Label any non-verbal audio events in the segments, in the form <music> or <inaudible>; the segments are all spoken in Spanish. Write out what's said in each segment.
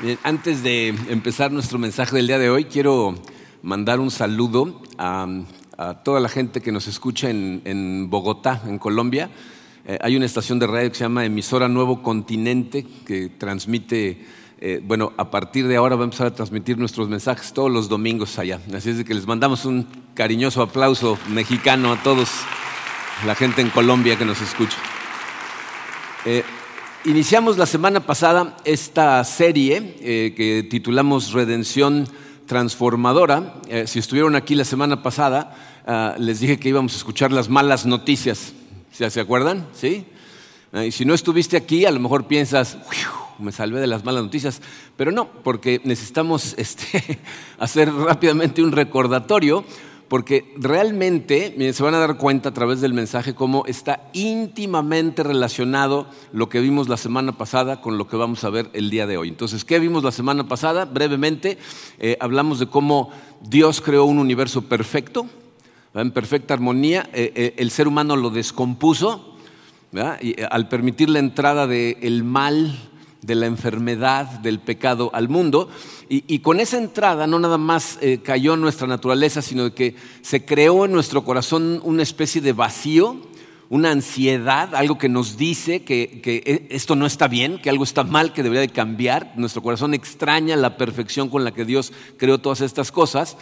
Bien, antes de empezar nuestro mensaje del día de hoy, quiero mandar un saludo a, toda la gente que nos escucha en, Bogotá, en Colombia. Eh, hay una estación de radio que se llama Emisora Nuevo Continente que transmite, eh, bueno, a partir de ahora va a empezar a transmitir nuestros mensajes todos los domingos allá. Así es que les mandamos un cariñoso aplauso mexicano a todos la gente en Colombia que nos escucha. Eh, iniciamos la semana pasada esta serie eh, que titulamos Redención Transformadora. Eh, si estuvieron aquí la semana pasada, ah, les dije que íbamos a escuchar las malas noticias. ¿Se, ¿se acuerdan? ¿Sí? Ah, y si no estuviste aquí, a lo mejor piensas, "Uiu, me salvé de las malas noticias, pero no, porque necesitamos este, <laughs> hacer rápidamente un recordatorio porque realmente miren, se van a dar cuenta a través del mensaje cómo está íntimamente relacionado lo que vimos la semana pasada con lo que vamos a ver el día de hoy. Entonces, ¿qué vimos la semana pasada? Brevemente, eh, hablamos de cómo Dios creó un universo perfecto, en perfecta armonía, eh, eh, el ser humano lo descompuso, y al permitir la entrada del mal, de la enfermedad, del pecado al mundo. Y, y con esa entrada no nada más eh, cayó en nuestra naturaleza, sino que se creó en nuestro corazón una especie de vacío, una ansiedad, algo que nos dice que, que eh, esto no está bien, que algo está mal, que debería de cambiar. Nuestro corazón extraña la perfección con la que Dios creó todas estas cosas.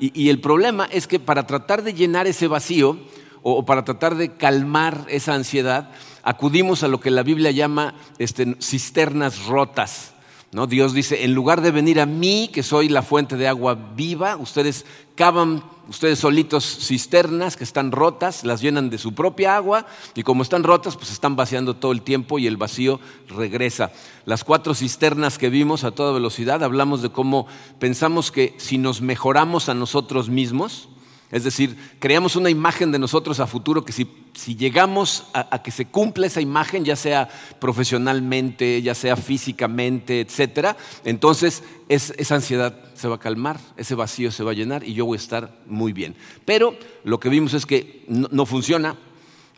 Y, y el problema es que para tratar de llenar ese vacío, o para tratar de calmar esa ansiedad, acudimos a lo que la Biblia llama este, cisternas rotas. ¿no? Dios dice, en lugar de venir a mí, que soy la fuente de agua viva, ustedes cavan ustedes solitos cisternas que están rotas, las llenan de su propia agua y como están rotas, pues están vaciando todo el tiempo y el vacío regresa. Las cuatro cisternas que vimos a toda velocidad, hablamos de cómo pensamos que si nos mejoramos a nosotros mismos, es decir, creamos una imagen de nosotros a futuro que si, si llegamos a, que se cumpla esa imagen, ya sea profesionalmente, ya sea físicamente, etcétera, entonces es, esa ansiedad se va a calmar, ese vacío se va a llenar y yo voy a estar muy bien. Pero lo que vimos es que no, no funciona.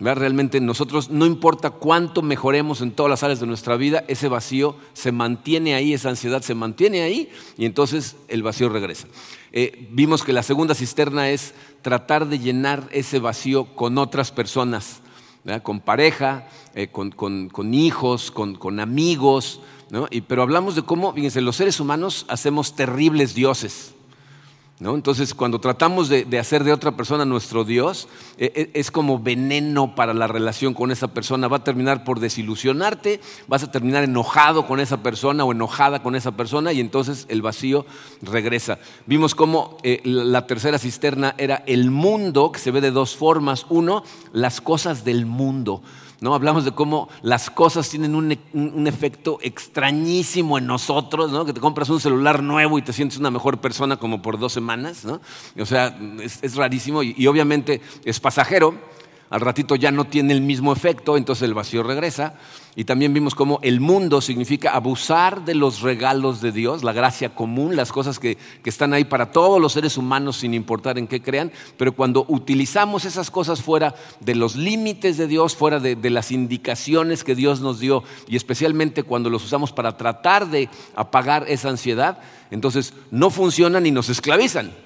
¿verdad? Realmente nosotros, no importa cuánto mejoremos en todas las áreas de nuestra vida, ese vacío se mantiene ahí, esa ansiedad se mantiene ahí y entonces el vacío regresa. Eh, vimos que la segunda cisterna es tratar de llenar ese vacío con otras personas, con pareja, eh, con, con, con, hijos, con, con amigos, ¿no? y, pero hablamos de cómo, fíjense, los seres humanos hacemos terribles dioses. ¿No? Entonces, cuando tratamos de, hacer de otra persona nuestro Dios, eh, es como veneno para la relación con esa persona. Va a terminar por desilusionarte, vas a terminar enojado con esa persona o enojada con esa persona y entonces el vacío regresa. Vimos cómo eh, la tercera cisterna era el mundo, que se ve de dos formas. Uno, las cosas del mundo. ¿No? Hablamos de cómo las cosas tienen un, un, efecto extrañísimo en nosotros, ¿no? que te compras un celular nuevo y te sientes una mejor persona como por dos semanas. ¿no? O sea, es, es rarísimo y, y, obviamente es pasajero. Al ratito ya no tiene el mismo efecto, entonces el vacío regresa. Y también vimos cómo el mundo significa abusar de los regalos de Dios, la gracia común, las cosas que, que están ahí para todos los seres humanos sin importar en qué crean. Pero cuando utilizamos esas cosas fuera de los límites de Dios, fuera de, de las indicaciones que Dios nos dio, y especialmente cuando los usamos para tratar de apagar esa ansiedad, entonces no funcionan y nos esclavizan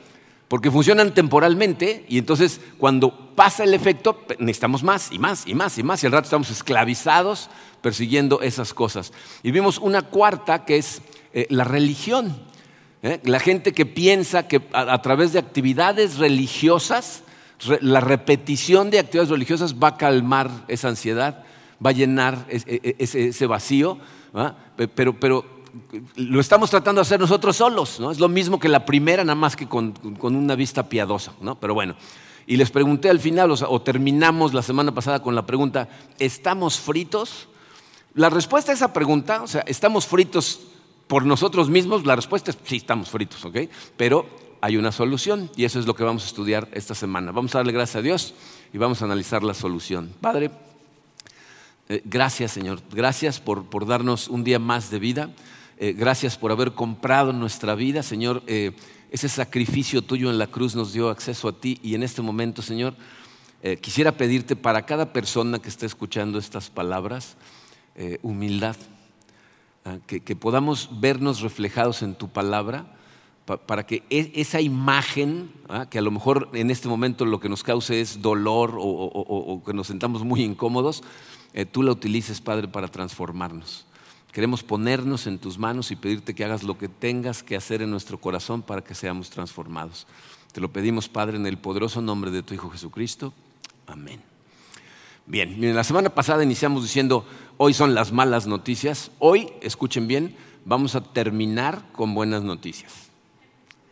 porque funcionan temporalmente y entonces cuando pasa el efecto necesitamos más y más y más y más y al rato estamos esclavizados persiguiendo esas cosas. Y vimos una cuarta que es eh, la religión. ¿eh? La gente que piensa que a, través de actividades religiosas, re, la repetición de actividades religiosas va a calmar esa ansiedad, va a llenar ese, ese, ese vacío, ¿verdad? pero, pero lo estamos tratando de hacer nosotros solos, ¿no? Es lo mismo que la primera, nada más que con, con una vista piadosa, ¿no? Pero bueno. Y les pregunté al final, o, terminamos la semana pasada con la pregunta, ¿estamos fritos? La respuesta a esa pregunta, o sea, ¿estamos fritos por nosotros mismos? La respuesta es sí, estamos fritos, ¿ok? Pero hay una solución y eso es lo que vamos a estudiar esta semana. Vamos a darle gracias a Dios y vamos a analizar la solución. Padre, eh, gracias Señor, gracias por, por darnos un día más de vida. Eh, gracias por haber comprado nuestra vida, Señor. Eh, ese sacrificio tuyo en la cruz nos dio acceso a ti y en este momento, Señor, eh, quisiera pedirte para cada persona que esté escuchando estas palabras, humildad. ah, que, podamos vernos reflejados en tu palabra, para que e, esa imagen, ah, que a lo mejor en este momento lo que nos cause es dolor o, que nos sentamos muy incómodos, tú la utilices, Padre, para transformarnos. Queremos ponernos en tus manos y pedirte que hagas lo que tengas que hacer en nuestro corazón para que seamos transformados. Te lo pedimos, Padre, en el poderoso nombre de tu Hijo Jesucristo. Amén. Bien, miren, la semana pasada iniciamos diciendo, hoy son las malas noticias. Hoy, escuchen bien, vamos a terminar con buenas noticias.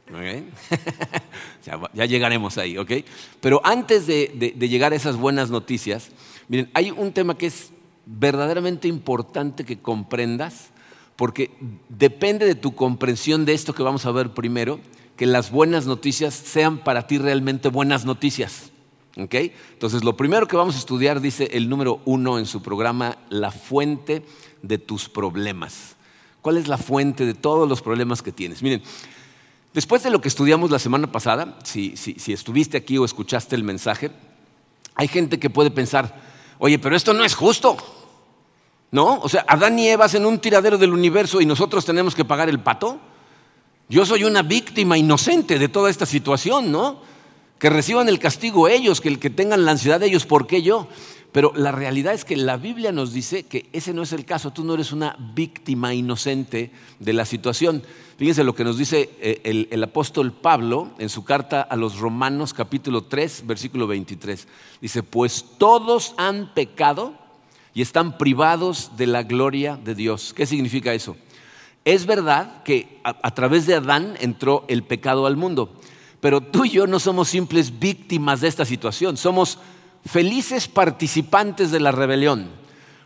<laughs> ya, llegaremos ahí, ¿ok? Pero antes de llegar a esas buenas noticias, miren, hay un tema que es verdaderamente importante que comprendas, porque depende de tu comprensión de esto que vamos a ver primero, que las buenas noticias sean para ti realmente buenas noticias. Entonces, lo primero que vamos a estudiar, dice el número uno en su programa, la fuente de tus problemas. ¿Cuál es la fuente de todos los problemas que tienes? Miren, después de lo que estudiamos la semana pasada, si, si estuviste aquí o escuchaste el mensaje, hay gente que puede pensar, oye, pero esto no es justo. ¿No? O sea, Adán y Eva en un tiradero del universo y nosotros tenemos que pagar el pato. Yo soy una víctima inocente de toda esta situación, ¿no? Que reciban el castigo ellos, que, que tengan la ansiedad ellos, ¿por qué yo? Pero la realidad es que la Biblia nos dice que ese no es el caso. Tú no eres una víctima inocente de la situación. Fíjense lo que nos dice eh, el, el, apóstol Pablo en su carta a los Romanos capítulo 3, versículo 23. Dice, pues todos han pecado y están privados de la gloria de Dios. ¿Qué significa eso? Es verdad que a, través de Adán entró el pecado al mundo, pero tú y yo no somos simples víctimas de esta situación, somos felices participantes de la rebelión.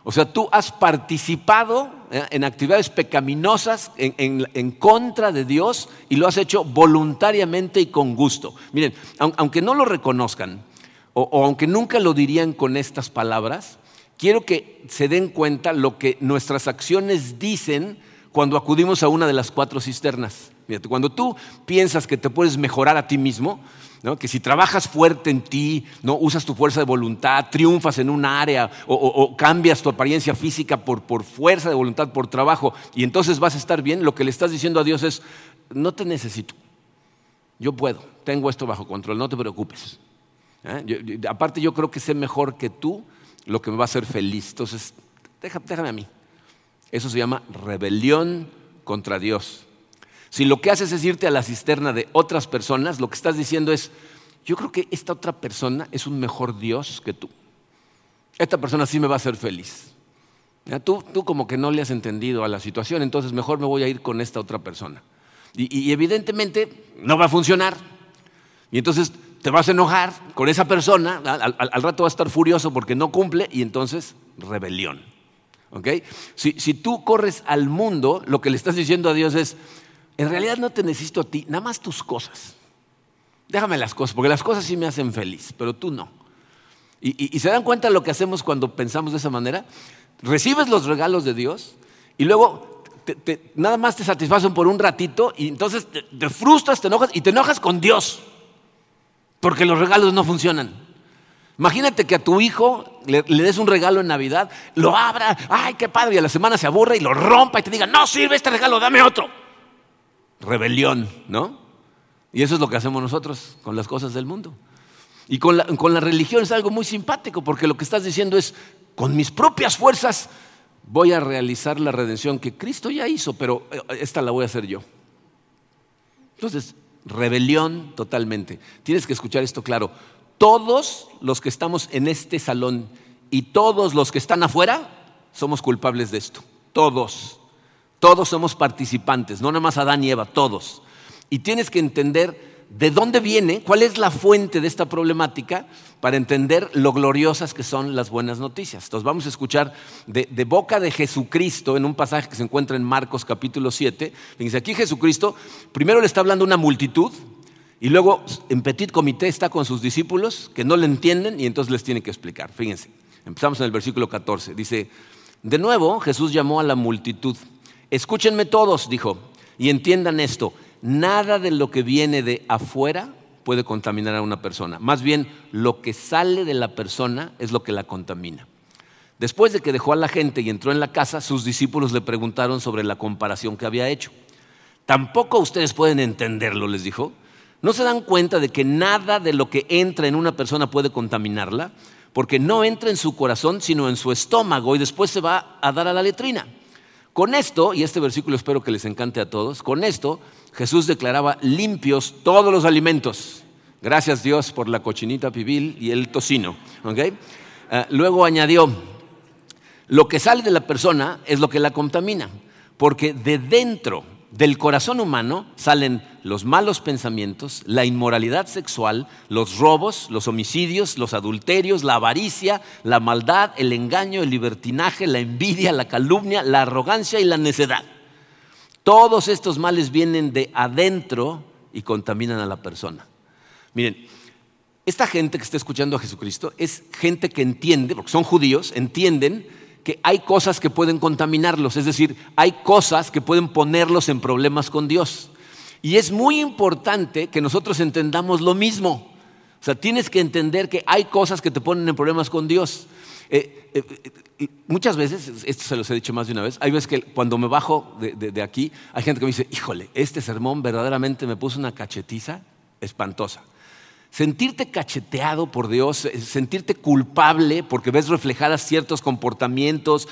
O sea, tú has participado eh, en actividades pecaminosas en, contra de Dios y lo has hecho voluntariamente y con gusto. Miren, aunque no lo reconozcan o aunque nunca lo dirían con estas palabras, quiero que se den cuenta lo que nuestras acciones dicen cuando acudimos a una de las cuatro cisternas. cuando tú piensas que te puedes mejorar a ti mismo, que si trabajas fuerte en ti, ¿no? usas tu fuerza de voluntad, triunfas en un área o, cambias tu apariencia física por, por, fuerza de voluntad, por trabajo, y entonces vas a estar bien, lo que le estás diciendo a Dios es, no te necesito, yo puedo, tengo esto bajo control, no te preocupes. ¿eh? aparte yo creo que sé mejor que tú lo que me va a hacer feliz. Entonces, déjame, a mí. Eso se llama rebelión contra Dios. Si lo que haces es irte a la cisterna de otras personas, lo que estás diciendo es, yo creo que esta otra persona es un mejor Dios que tú. Esta persona sí me va a hacer feliz. Tú, tú, como que no le has entendido a la situación, entonces mejor me voy a ir con esta otra persona. Y, evidentemente no va a funcionar. Y entonces te vas a enojar con esa persona, al, rato vas a estar furioso porque no cumple y entonces rebelión. Si, si, tú corres al mundo, lo que le estás diciendo a Dios es, en realidad no te necesito a ti, nada más tus cosas. Déjame las cosas, porque las cosas sí me hacen feliz, pero tú no. Y, se dan cuenta de lo que hacemos cuando pensamos de esa manera. Recibes los regalos de Dios y luego nada más te satisfacen por un ratito y entonces te frustras, te enojas y te enojas con Dios porque los regalos no funcionan. Imagínate que a tu hijo le, des un regalo en Navidad, lo abra, ay, qué padre, y a la semana se aburre y lo rompa y te diga, no sirve este regalo, dame otro. Rebelión, ¿no? Y eso es lo que hacemos nosotros con las cosas del mundo. Y con la, religión es algo muy simpático, porque lo que estás diciendo es, con mis propias fuerzas voy a realizar la redención que Cristo ya hizo, pero eh, esta la voy a hacer yo. Entonces, rebelión totalmente. Tienes que escuchar esto claro. Todos los que estamos en este salón y todos los que están afuera somos culpables de esto. Todos. Todos somos participantes, no nada más Adán y Eva, todos. Y tienes que entender de dónde viene, cuál es la fuente de esta problemática para entender lo gloriosas que son las buenas noticias. Entonces vamos a escuchar de, boca de Jesucristo en un pasaje que se encuentra en Marcos capítulo 7. Fíjense, aquí Jesucristo primero le está hablando a una multitud y luego en petit comité está con sus discípulos que no le entienden y entonces les tiene que explicar. Fíjense, empezamos en el versículo 14. Dice, de nuevo Jesús llamó a la multitud. Escúchenme todos, dijo, y entiendan esto nada de lo que viene de afuera puede contaminar a una persona. Más bien, lo que sale de la persona es lo que la contamina. Después de que dejó a la gente y entró en la casa, sus discípulos le preguntaron sobre la comparación que había hecho. Tampoco ustedes pueden entenderlo, les dijo. ¿No se dan cuenta de que nada de lo que entra en una persona puede contaminarla? Porque no entra en su corazón, sino en su estómago y después se va a dar a la letrina. Con esto, y este versículo espero que les encante a todos, con esto Jesús declaraba limpios todos los alimentos. Gracias Dios por la cochinita pibil y el tocino. Ah, luego añadió, lo que sale de la persona es lo que la contamina, porque de dentro del corazón humano salen los malos pensamientos, la inmoralidad sexual, los robos, los homicidios, los adulterios, la avaricia, la maldad, el engaño, el libertinaje, la envidia, la calumnia, la arrogancia y la necedad. Todos estos males vienen de adentro y contaminan a la persona. Miren, esta gente que está escuchando a Jesucristo es gente que entiende, porque son judíos, entienden que hay cosas que pueden contaminarlos, es decir, hay cosas que pueden ponerlos en problemas con Dios. Y es muy importante que nosotros entendamos lo mismo. O sea, tienes que entender que hay cosas que te ponen en problemas con Dios. Eh, eh, eh, muchas veces, esto se los he dicho más de una vez, hay veces que cuando me bajo de aquí, hay gente que me dice, híjole, este sermón verdaderamente me puso una cachetiza espantosa sentirte cacheteado por Dios, eh, sentirte culpable porque ves reflejadas ciertos comportamientos.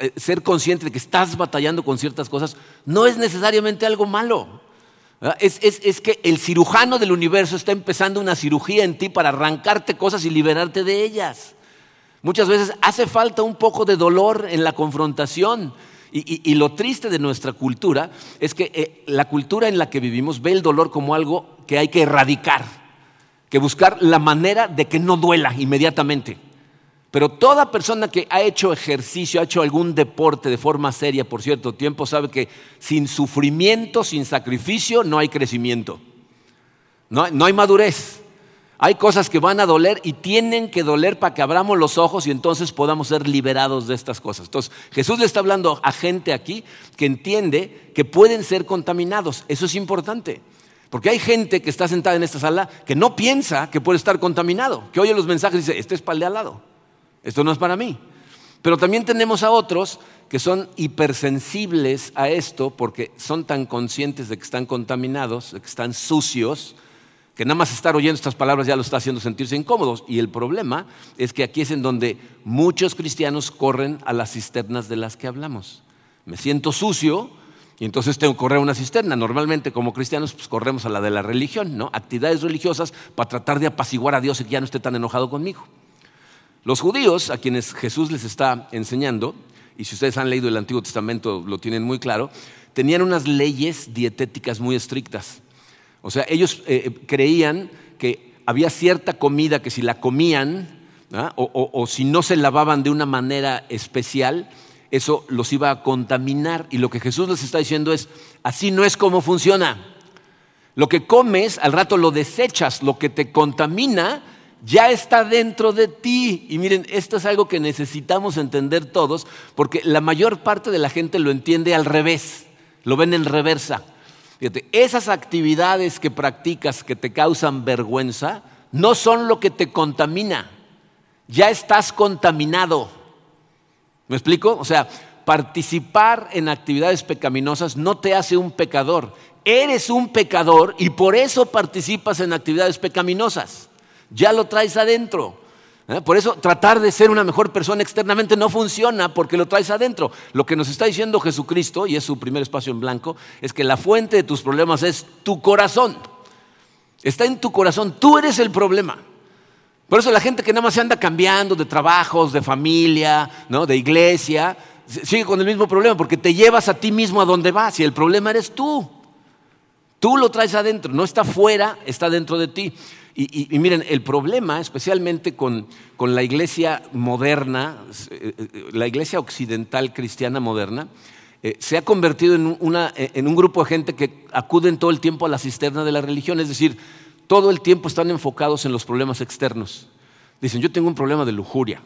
Eh, ser consciente de que estás batallando con ciertas cosas, no es necesariamente algo malo. Es, es, que el cirujano del universo está empezando una cirugía en ti para arrancarte cosas y liberarte de ellas. Muchas veces hace falta un poco de dolor en la confrontación. Y, lo triste de nuestra cultura es que eh, la cultura en la que vivimos ve el dolor como algo que hay que erradicar que buscar la manera de que no duela inmediatamente. Pero toda persona que ha hecho ejercicio, ha hecho algún deporte de forma seria por cierto tiempo, sabe que sin sufrimiento, sin sacrificio, no hay crecimiento. No, hay madurez. Hay cosas que van a doler y tienen que doler para que abramos los ojos y entonces podamos ser liberados de estas cosas. Entonces, Jesús le está hablando a gente aquí que entiende que pueden ser contaminados. Eso es importante. Porque hay gente que está sentada en esta sala que no piensa que puede estar contaminado, que oye los mensajes y dice, este es para el de al lado, esto no es para mí. Pero también tenemos a otros que son hipersensibles a esto porque son tan conscientes de que están contaminados, de que están sucios, que nada más estar oyendo estas palabras ya lo está haciendo sentirse incómodos. Y el problema es que aquí es en donde muchos cristianos corren a las cisternas de las que hablamos. Me siento sucio, y entonces tengo que correr una cisterna. Normalmente como cristianos pues corremos a la de la religión, ¿no? Actividades religiosas para tratar de apaciguar a Dios y que ya no esté tan enojado conmigo. Los judíos, a quienes Jesús les está enseñando, y si ustedes han leído el Antiguo Testamento lo tienen muy claro, tenían unas leyes dietéticas muy estrictas. O sea, ellos eh, creían que había cierta comida que si la comían, ¿ah? o si no se lavaban de una manera especial, eso los iba a contaminar. Y lo que Jesús les está diciendo es, así no es como funciona. Lo que comes, al rato lo desechas, lo que te contamina, ya está dentro de ti. Y miren, esto es algo que necesitamos entender todos, porque la mayor parte de la gente lo entiende al revés, lo ven en reversa. Fíjate, esas actividades que practicas que te causan vergüenza, no son lo que te contamina. Ya estás contaminado. ¿Me explico? O sea, participar en actividades pecaminosas no te hace un pecador. Eres un pecador y por eso participas en actividades pecaminosas. Ya lo traes adentro. ¿eh? Por eso tratar de ser una mejor persona externamente no funciona porque lo traes adentro. Lo que nos está diciendo Jesucristo, y es su primer espacio en blanco, es que la fuente de tus problemas es tu corazón. Está en tu corazón. Tú eres el problema. Por eso la gente que nada más se anda cambiando de trabajos, de familia, ¿no? de iglesia, sigue con el mismo problema porque te llevas a ti mismo a donde vas y el problema eres tú. Tú lo traes adentro, no está fuera, está dentro de ti. Y, miren, el problema, especialmente con, la iglesia moderna, eh, eh, la iglesia occidental cristiana moderna, eh, se ha convertido en, en un grupo de gente que acuden todo el tiempo a la cisterna de la religión, es decir, todo el tiempo están enfocados en los problemas externos. Dicen, yo tengo un problema de lujuria,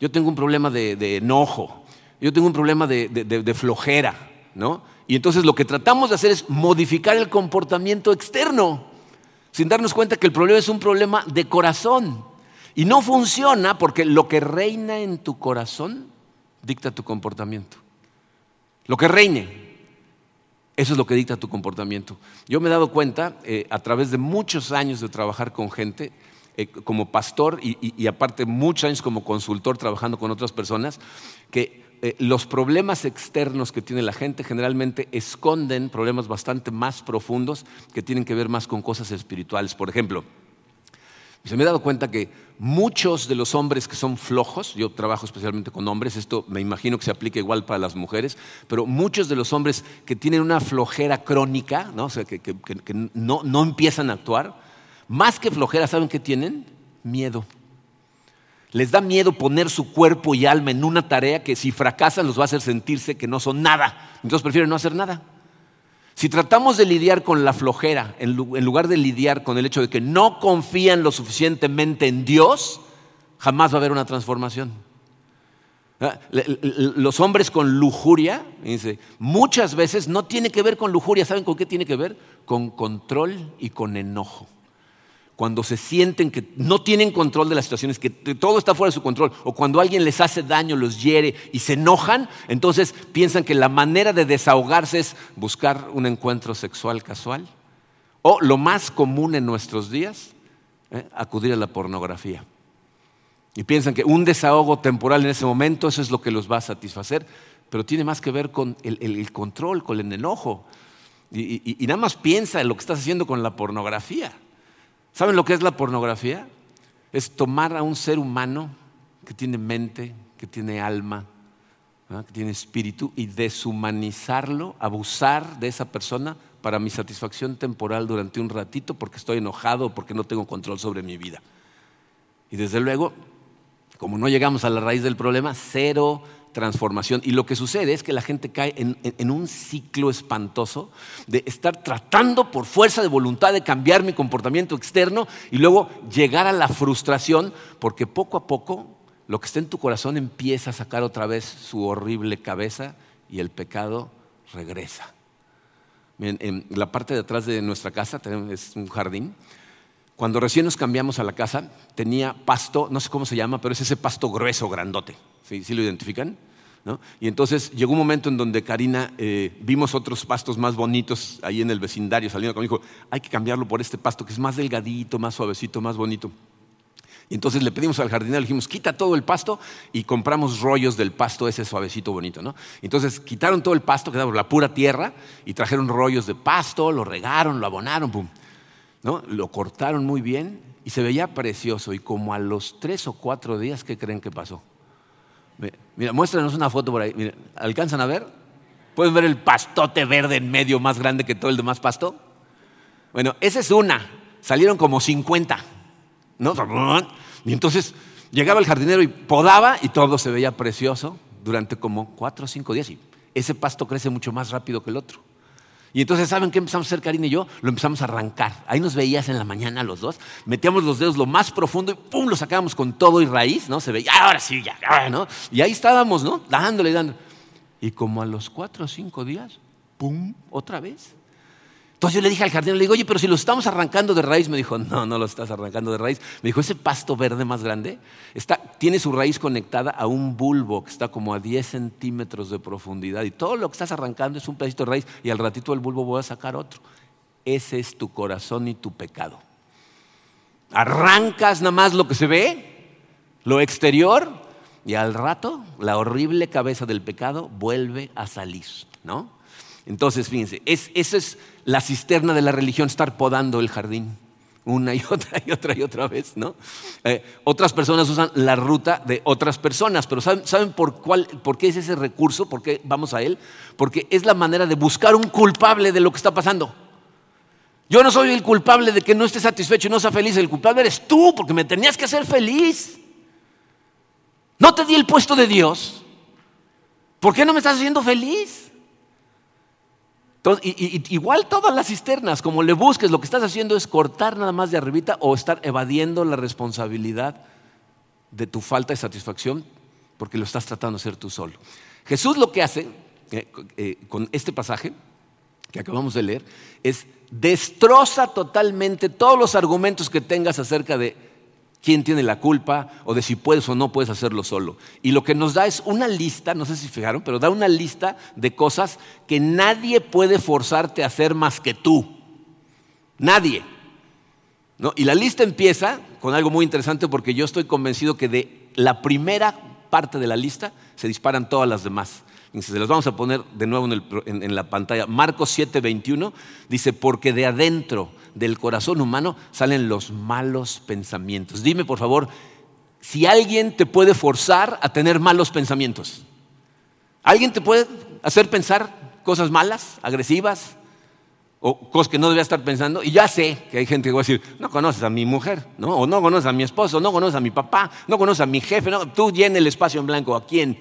yo tengo un problema de, enojo, yo tengo un problema de, flojera, ¿no? Y entonces lo que tratamos de hacer es modificar el comportamiento externo, sin darnos cuenta que el problema es un problema de corazón. Y no funciona porque lo que reina en tu corazón dicta tu comportamiento. Lo que reine. Eso es lo que dicta tu comportamiento. Yo me he dado cuenta, eh, a través de muchos años de trabajar con gente, eh, como pastor y, aparte muchos años como consultor trabajando con otras personas, que eh, los problemas externos que tiene la gente generalmente esconden problemas bastante más profundos que tienen que ver más con cosas espirituales. Por ejemplo, se me he dado cuenta que muchos de los hombres que son flojos, yo trabajo especialmente con hombres, esto me imagino que se aplica igual para las mujeres, pero muchos de los hombres que tienen una flojera crónica, ¿no? o sea, que, no, no empiezan a actuar, más que flojera, ¿saben qué tienen? Miedo. Les da miedo poner su cuerpo y alma en una tarea que si fracasan los va a hacer sentirse que no son nada. Entonces prefieren no hacer nada. Si tratamos de lidiar con la flojera, en lugar de lidiar con el hecho de que no confían lo suficientemente en Dios, jamás va a haber una transformación. ¿Ah? Los hombres con lujuria, muchas veces no tiene que ver con lujuria, ¿saben con qué tiene que ver? Con control y con enojo cuando se sienten que no tienen control de las situaciones, que todo está fuera de su control, o cuando alguien les hace daño, los hiere y se enojan, entonces piensan que la manera de desahogarse es buscar un encuentro sexual casual. O lo más común en nuestros días, ¿eh? acudir a la pornografía. Y piensan que un desahogo temporal en ese momento, eso es lo que los va a satisfacer, pero tiene más que ver con el, control, con el enojo. Y, y nada más piensa en lo que estás haciendo con la pornografía. ¿Saben lo que es la pornografía? Es tomar a un ser humano que tiene mente, que tiene alma, que tiene espíritu y deshumanizarlo, abusar de esa persona para mi satisfacción temporal durante un ratito porque estoy enojado porque no tengo control sobre mi vida. Y desde luego, como no llegamos a la raíz del problema, cero transformación. Y lo que sucede es que la gente cae en, un ciclo espantoso de estar tratando por fuerza de voluntad de cambiar mi comportamiento externo y luego llegar a la frustración porque poco a poco lo que está en tu corazón empieza a sacar otra vez su horrible cabeza y el pecado regresa. en la parte de atrás de nuestra casa es un jardín. Cuando recién nos cambiamos a la casa, tenía pasto, no sé cómo se llama, pero es ese pasto grueso, grandote. ¿Sí, lo identifican? Y entonces llegó un momento en donde Karina eh, vimos otros pastos más bonitos ahí en el vecindario, saliendo conmigo, dijo, hay que cambiarlo por este pasto que es más delgadito, más suavecito, más bonito. Y entonces le pedimos al jardinero, le dijimos, quita todo el pasto y compramos rollos del pasto ese suavecito bonito, ¿no? Entonces quitaron todo el pasto, quedaba la pura tierra y trajeron rollos de pasto, lo regaron, lo abonaron, pum. ¿No? Lo cortaron muy bien y se veía precioso. Y como a los tres o cuatro días, ¿qué creen que pasó? Mira, muéstranos una foto por ahí. ¿alcanzan a ver? ¿Pueden ver el pastote verde en medio más grande que todo el demás pasto? Bueno, esa es una. Salieron como 50. ¿no? Y entonces llegaba el jardinero y podaba y todo se veía precioso durante como cuatro o cinco días. Y ese pasto crece mucho más rápido que el otro. Y entonces, ¿saben qué empezamos a hacer Karina y yo? Lo empezamos a arrancar. Ahí nos veías en la mañana los dos, metíamos los dedos lo más profundo y ¡pum! lo sacábamos con todo y raíz, ¿no? Se veía, ahora sí, ya, ¿no? Y ahí estábamos, ¿no? Dándole, dando. Y como a los cuatro o cinco días, ¡pum! Otra vez. Entonces yo le dije al jardinero, le digo, oye, pero si lo estamos arrancando de raíz, me dijo, no, no lo estás arrancando de raíz. Me dijo, ese pasto verde más grande tiene su raíz conectada a un bulbo que está como a 10 centímetros de profundidad y todo lo que estás arrancando es un pedacito de raíz y al ratito del bulbo voy a sacar otro. Ese es tu corazón y tu pecado. Arrancas nada más lo que se ve, lo exterior, y al rato la horrible cabeza del pecado vuelve a salir, ¿no? Entonces, fíjense, esa es la cisterna de la religión, estar podando el jardín una y <laughs> otra y otra y otra vez, ¿no? Eh, otras personas usan la ruta de otras personas, pero ¿saben, por, cuál, por qué es ese recurso? ¿Por qué vamos a él? Porque es la manera de buscar un culpable de lo que está pasando. Yo no soy el culpable de que no esté satisfecho y no sea feliz, el culpable eres tú, porque me tenías que hacer feliz. No te di el puesto de Dios. ¿Por qué no me estás haciendo feliz? Igual todas las cisternas, como le busques, lo que estás haciendo es cortar nada más de arribita o estar evadiendo la responsabilidad de tu falta de satisfacción porque lo estás tratando de hacer tú solo. Jesús lo que hace eh, eh, con este pasaje que acabamos de leer es destroza totalmente todos los argumentos que tengas acerca de quién tiene la culpa o de si puedes o no puedes hacerlo solo. Y lo que nos da es una lista, no sé si fijaron, pero da una lista de cosas que nadie puede forzarte a hacer más que tú. Nadie. Y la lista empieza con algo muy interesante porque yo estoy convencido que de la primera parte de la lista se disparan todas las demás. Se las vamos a poner de nuevo en, en la pantalla. Marcos 7, 21 dice, porque de adentro del corazón humano salen los malos pensamientos. Dime, por favor, si alguien te puede forzar a tener malos pensamientos. ¿Alguien te puede hacer pensar cosas malas, agresivas, o cosas que no debía estar pensando? Y ya sé que hay gente que va a decir, no conoces a mi mujer, ¿no? o no conoces a mi esposo, no conoces a mi papá, no conoces a mi jefe, no, tú llena el espacio en blanco, ¿a quién?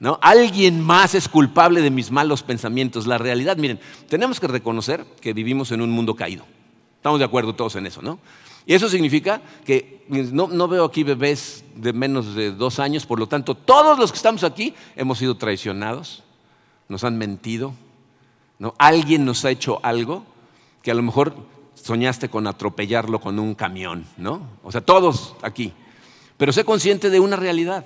¿No? Alguien más es culpable de mis malos pensamientos. La realidad, miren, tenemos que reconocer que vivimos en un mundo caído. Estamos de acuerdo todos en eso, ¿no? Y eso significa que no, no, veo aquí bebés de menos de dos años, por lo tanto, todos los que estamos aquí hemos sido traicionados, nos han mentido, ¿no? Alguien nos ha hecho algo que a lo mejor soñaste con atropellarlo con un camión, ¿no? O sea, todos aquí. Pero sé consciente de una realidad.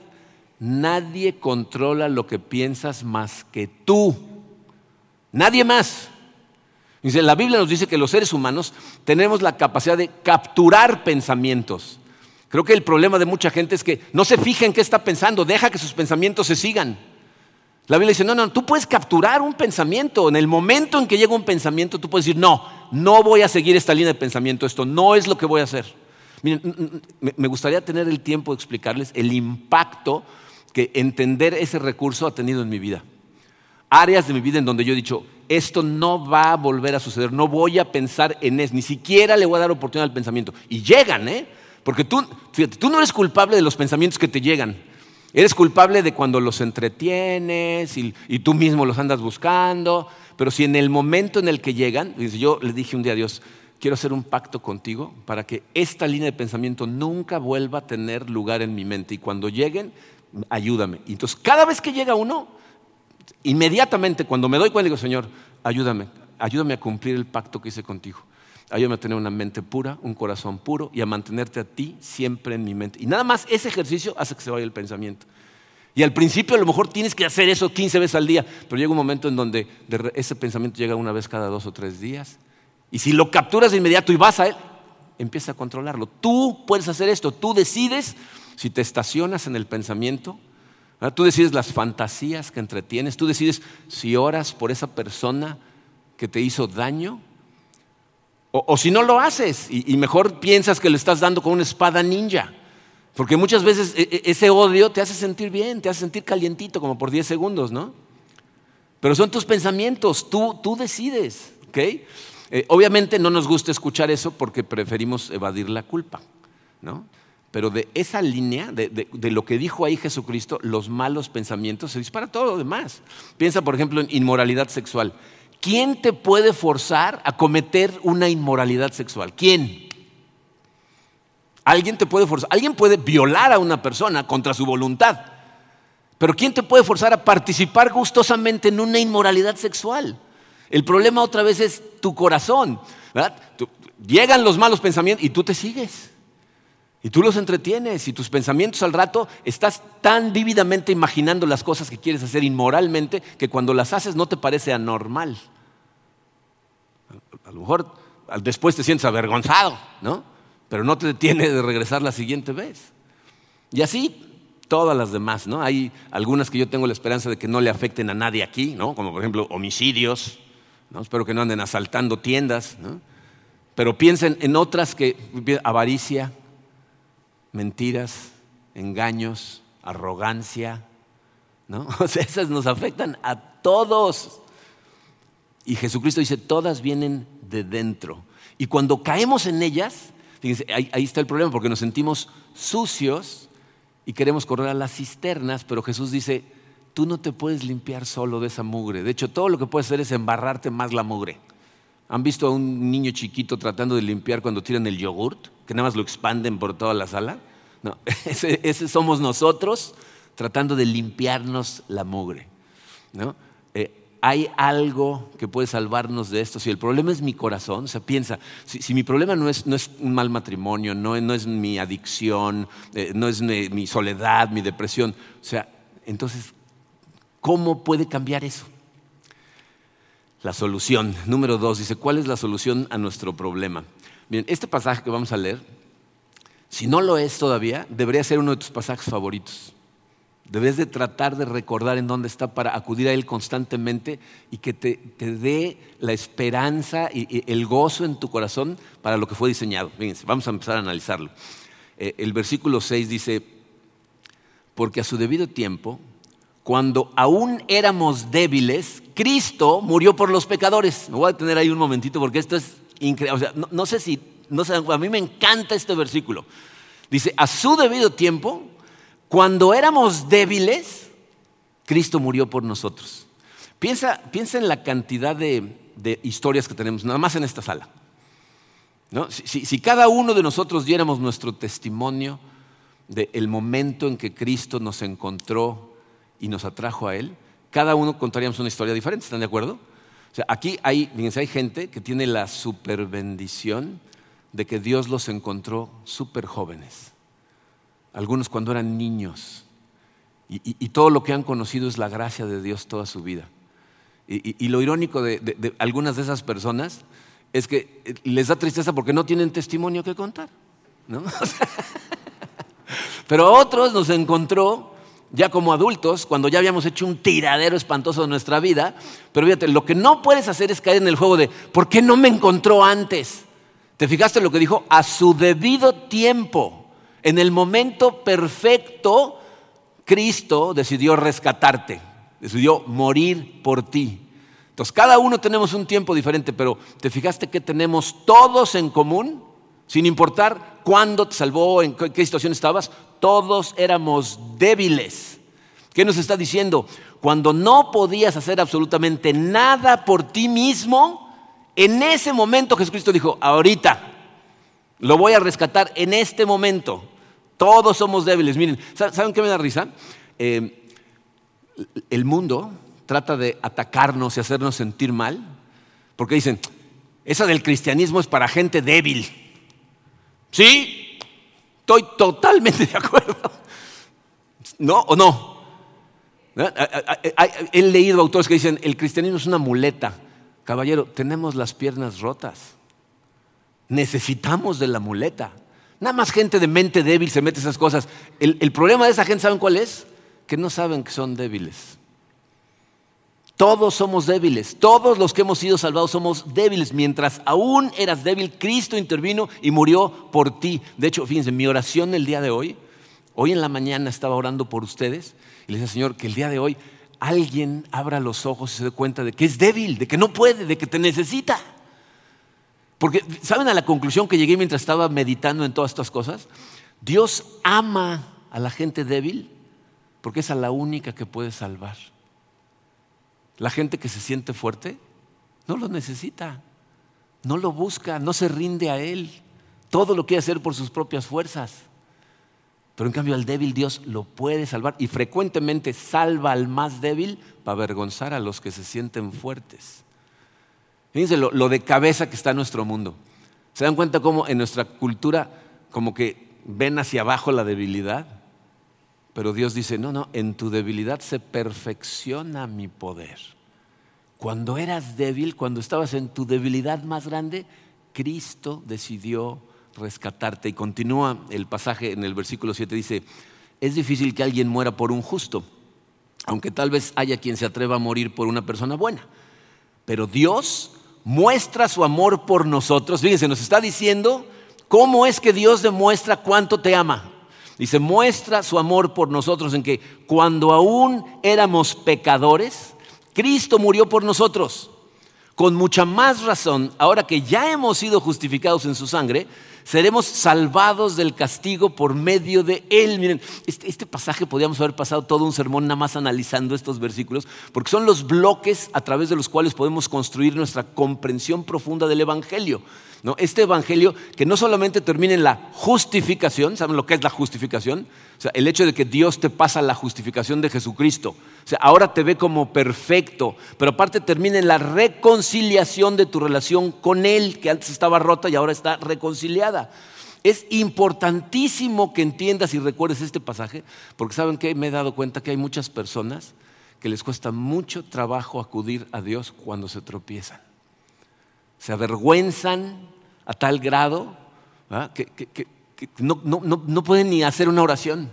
Nadie controla lo que piensas más que tú. Nadie más. Dice, la Biblia nos dice que los seres humanos tenemos la capacidad de capturar pensamientos. Creo que el problema de mucha gente es que no se fija en qué está pensando, deja que sus pensamientos se sigan. La Biblia dice, no, no, tú puedes capturar un pensamiento. En el momento en que llega un pensamiento, tú puedes decir, no, no voy a seguir esta línea de pensamiento, esto no es lo que voy a hacer. Miren, me gustaría tener el tiempo de explicarles el impacto que entender ese recurso ha tenido en mi vida. Áreas de mi vida en donde yo he dicho, esto no va a volver a suceder, no voy a pensar en eso, ni siquiera le voy a dar oportunidad al pensamiento. Y llegan, ¿eh? Porque tú, fíjate, tú no eres culpable de los pensamientos que te llegan. Eres culpable de cuando los entretienes y, tú mismo los andas buscando. Pero si en el momento en el que llegan, yo le dije un día a Dios, quiero hacer un pacto contigo para que esta línea de pensamiento nunca vuelva a tener lugar en mi mente. Y cuando lleguen, ayúdame. Y entonces, cada vez que llega uno, inmediatamente cuando me doy cuenta, digo, Señor, ayúdame, ayúdame a cumplir el pacto que hice contigo. Ayúdame a tener una mente pura, un corazón puro y a mantenerte a ti siempre en mi mente. Y nada más ese ejercicio hace que se vaya el pensamiento. Y al principio a lo mejor tienes que hacer eso 15 veces al día, pero llega un momento en donde ese pensamiento llega una vez cada dos o tres días. Y si lo capturas de inmediato y vas a él, empieza a controlarlo. Tú puedes hacer esto, tú decides si te estacionas en el pensamiento, tú decides las fantasías que entretienes, tú decides si oras por esa persona que te hizo daño, o, si no lo haces y, mejor piensas que le estás dando con una espada ninja. Porque muchas veces e, e, ese odio te hace sentir bien, te hace sentir calientito, como por 10 segundos, ¿no? Pero son tus pensamientos, tú, tú decides, ¿ok? Eh, obviamente no nos gusta escuchar eso porque preferimos evadir la culpa, ¿no? Pero de esa línea, de, lo que dijo ahí Jesucristo, los malos pensamientos, se dispara todo lo demás. Piensa, por ejemplo, en inmoralidad sexual. ¿Quién te puede forzar a cometer una inmoralidad sexual? ¿Quién? Alguien te puede forzar. Alguien puede violar a una persona contra su voluntad. Pero ¿quién te puede forzar a participar gustosamente en una inmoralidad sexual? El problema otra vez es tu corazón. llegan los malos pensamientos y tú te sigues. Y tú los entretienes y tus pensamientos al rato estás tan vívidamente imaginando las cosas que quieres hacer inmoralmente que cuando las haces no te parece anormal. A lo mejor después te sientes avergonzado, ¿no? Pero no te detiene de regresar la siguiente vez. Y así todas las demás, ¿no? Hay algunas que yo tengo la esperanza de que no le afecten a nadie aquí, ¿no? Como por ejemplo homicidios, ¿no? Espero que no anden asaltando tiendas, ¿no? Pero piensen en otras que avaricia, mentiras, engaños, arrogancia, ¿no? <laughs> O sea, esas nos afectan a todos. Y Jesucristo dice, todas vienen de dentro. Y cuando caemos en ellas, fíjense, ahí, ahí está el problema, porque nos sentimos sucios y queremos correr a las cisternas, pero Jesús dice, tú no te puedes limpiar solo de esa mugre. De hecho, todo lo que puedes hacer es embarrarte más la mugre. ¿Han visto a un niño chiquito tratando de limpiar cuando tiran el yogurt? Que nada más lo expanden por toda la sala. No, <laughs> ese, somos nosotros tratando de limpiarnos la mugre. ¿no? Eh, hay algo que puede salvarnos de esto. Si el problema es mi corazón, se piensa, si, mi problema no es, no es, un mal matrimonio, no, no es mi adicción, eh, no es mi, soledad, mi depresión, o sea, entonces, ¿cómo puede cambiar eso? La solución, número dos, dice, ¿cuál es la solución a nuestro problema? Bien, este pasaje que vamos a leer, si no lo es todavía, debería ser uno de tus pasajes favoritos. Debes de tratar de recordar en dónde está para acudir a Él constantemente y que te, dé la esperanza y, el gozo en tu corazón para lo que fue diseñado. Fíjense, vamos a empezar a analizarlo. Eh, el versículo 6 dice, porque a su debido tiempo, cuando aún éramos débiles, Cristo murió por los pecadores. Me voy a detener ahí un momentito porque esto es increíble. O sea, no, sé si, no sé, a mí me encanta este versículo. Dice, a su debido tiempo, cuando éramos débiles, Cristo murió por nosotros. Piensa, en la cantidad de, historias que tenemos, nada más en esta sala. Si, cada uno de nosotros diéramos nuestro testimonio del momento en que Cristo nos encontró y nos atrajo a Él, cada uno contaríamos una historia diferente, ¿están de acuerdo? O sea, aquí hay, hay gente que tiene la super bendición de que Dios los encontró súper jóvenes algunos cuando eran niños. Y, todo lo que han conocido es la gracia de Dios toda su vida. Y, lo irónico de, algunas de esas personas es que eh, les da tristeza porque no tienen testimonio que contar. <laughs> Pero a otros nos encontró ya como adultos, cuando ya habíamos hecho un tiradero espantoso de nuestra vida. Pero fíjate, lo que no puedes hacer es caer en el juego de ¿por qué no me encontró antes? ¿Te fijaste lo que dijo? A su debido tiempo. En el momento perfecto, Cristo decidió rescatarte, decidió morir por ti. Entonces, cada uno tenemos un tiempo diferente, pero ¿te fijaste que tenemos todos en común? Sin importar cuándo te salvó, en qué situación estabas, todos éramos débiles. ¿Qué nos está diciendo? Cuando no podías hacer absolutamente nada por ti mismo, en ese momento Jesucristo dijo, ahorita, lo voy a rescatar en este momento. Todos somos débiles. Miren, ¿saben qué me da risa? Eh, el mundo trata de atacarnos y hacernos sentir mal, porque dicen, esa del cristianismo es para gente débil. Sí, estoy totalmente de acuerdo. ¿No o no? He leído autores que dicen, el cristianismo es una muleta. Caballero, tenemos las piernas rotas. Necesitamos de la muleta. Nada más gente de mente débil se mete esas cosas. El, problema de esa gente, ¿saben cuál es? Que no saben que son débiles. Todos somos débiles, todos los que hemos sido salvados somos débiles. Mientras aún eras débil, Cristo intervino y murió por ti. De hecho, fíjense, mi oración el día de hoy, hoy en la mañana estaba orando por ustedes y le decía, Señor, que el día de hoy alguien abra los ojos y se dé cuenta de que es débil, de que no puede, de que te necesita. Porque, ¿saben a la conclusión que llegué mientras estaba meditando en todas estas cosas? Dios ama a la gente débil porque es a la única que puede salvar. La gente que se siente fuerte no lo necesita, no lo busca, no se rinde a Él. Todo lo quiere hacer por sus propias fuerzas. Pero en cambio al débil Dios lo puede salvar y frecuentemente salva al más débil para avergonzar a los que se sienten fuertes. Fíjense lo, de cabeza que está nuestro mundo. ¿Se dan cuenta cómo en nuestra cultura como que ven hacia abajo la debilidad? Pero Dios dice, no, no, en tu debilidad se perfecciona mi poder. Cuando eras débil, cuando estabas en tu debilidad más grande, Cristo decidió rescatarte. Y continúa el pasaje en el versículo 7, dice, es difícil que alguien muera por un justo, aunque tal vez haya quien se atreva a morir por una persona buena. Pero Dios muestra su amor por nosotros. Fíjense, nos está diciendo cómo es que Dios demuestra cuánto te ama. Dice, muestra su amor por nosotros en que cuando aún éramos pecadores, Cristo murió por nosotros. Con mucha más razón, ahora que ya hemos sido justificados en su sangre, seremos salvados del castigo por medio de Él. Miren, este, este, pasaje podríamos haber pasado todo un sermón nada más analizando estos versículos, porque son los bloques a través de los cuales podemos construir nuestra comprensión profunda del Evangelio. ¿No? Este Evangelio que no solamente termina en la justificación, ¿saben lo que es la justificación? O sea, el hecho de que Dios te pasa la justificación de Jesucristo. O sea, ahora te ve como perfecto, pero aparte termina en la reconciliación de tu relación con Él, que antes estaba rota y ahora está reconciliada. Es importantísimo que entiendas y recuerdes este pasaje, porque saben que me he dado cuenta que hay muchas personas que les cuesta mucho trabajo acudir a Dios cuando se tropiezan. Se avergüenzan a tal grado que, no, pueden ni hacer una oración.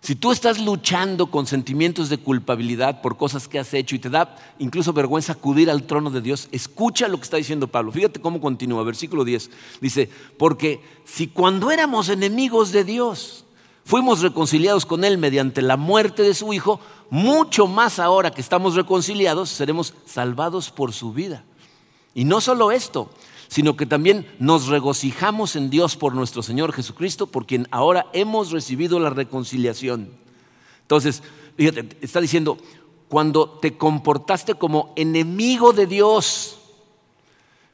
Si tú estás luchando con sentimientos de culpabilidad por cosas que has hecho y te da incluso vergüenza acudir al trono de Dios, escucha lo que está diciendo Pablo. Fíjate cómo continúa, versículo 10. Dice, porque si cuando éramos enemigos de Dios fuimos reconciliados con Él mediante la muerte de su Hijo, mucho más ahora que estamos reconciliados seremos salvados por su vida. Y no solo esto, sino que también nos regocijamos en Dios por nuestro Señor Jesucristo, por quien ahora hemos recibido la reconciliación. Entonces, fíjate, está diciendo, cuando te comportaste como enemigo de Dios,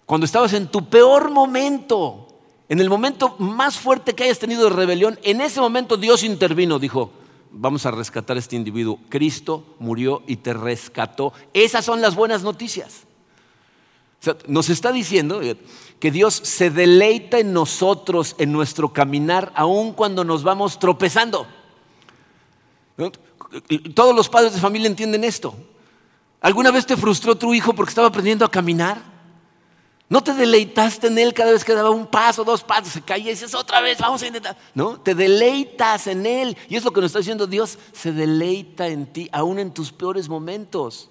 cuando estabas en tu peor momento, en el momento más fuerte que hayas tenido de rebelión, en ese momento Dios intervino, dijo, vamos a rescatar a este individuo. Cristo murió y te rescató. Esas son las buenas noticias nos está diciendo que Dios se deleita en nosotros, en nuestro caminar, aun cuando nos vamos tropezando. Todos los padres de familia entienden esto. ¿Alguna vez te frustró tu hijo porque estaba aprendiendo a caminar? ¿No te deleitaste en él cada vez que daba un paso, dos pasos, se caía y dices otra vez, vamos a intentar? ¿No? Te deleitas en él. Y es lo que nos está diciendo Dios, se deleita en ti, aun en tus peores momentos.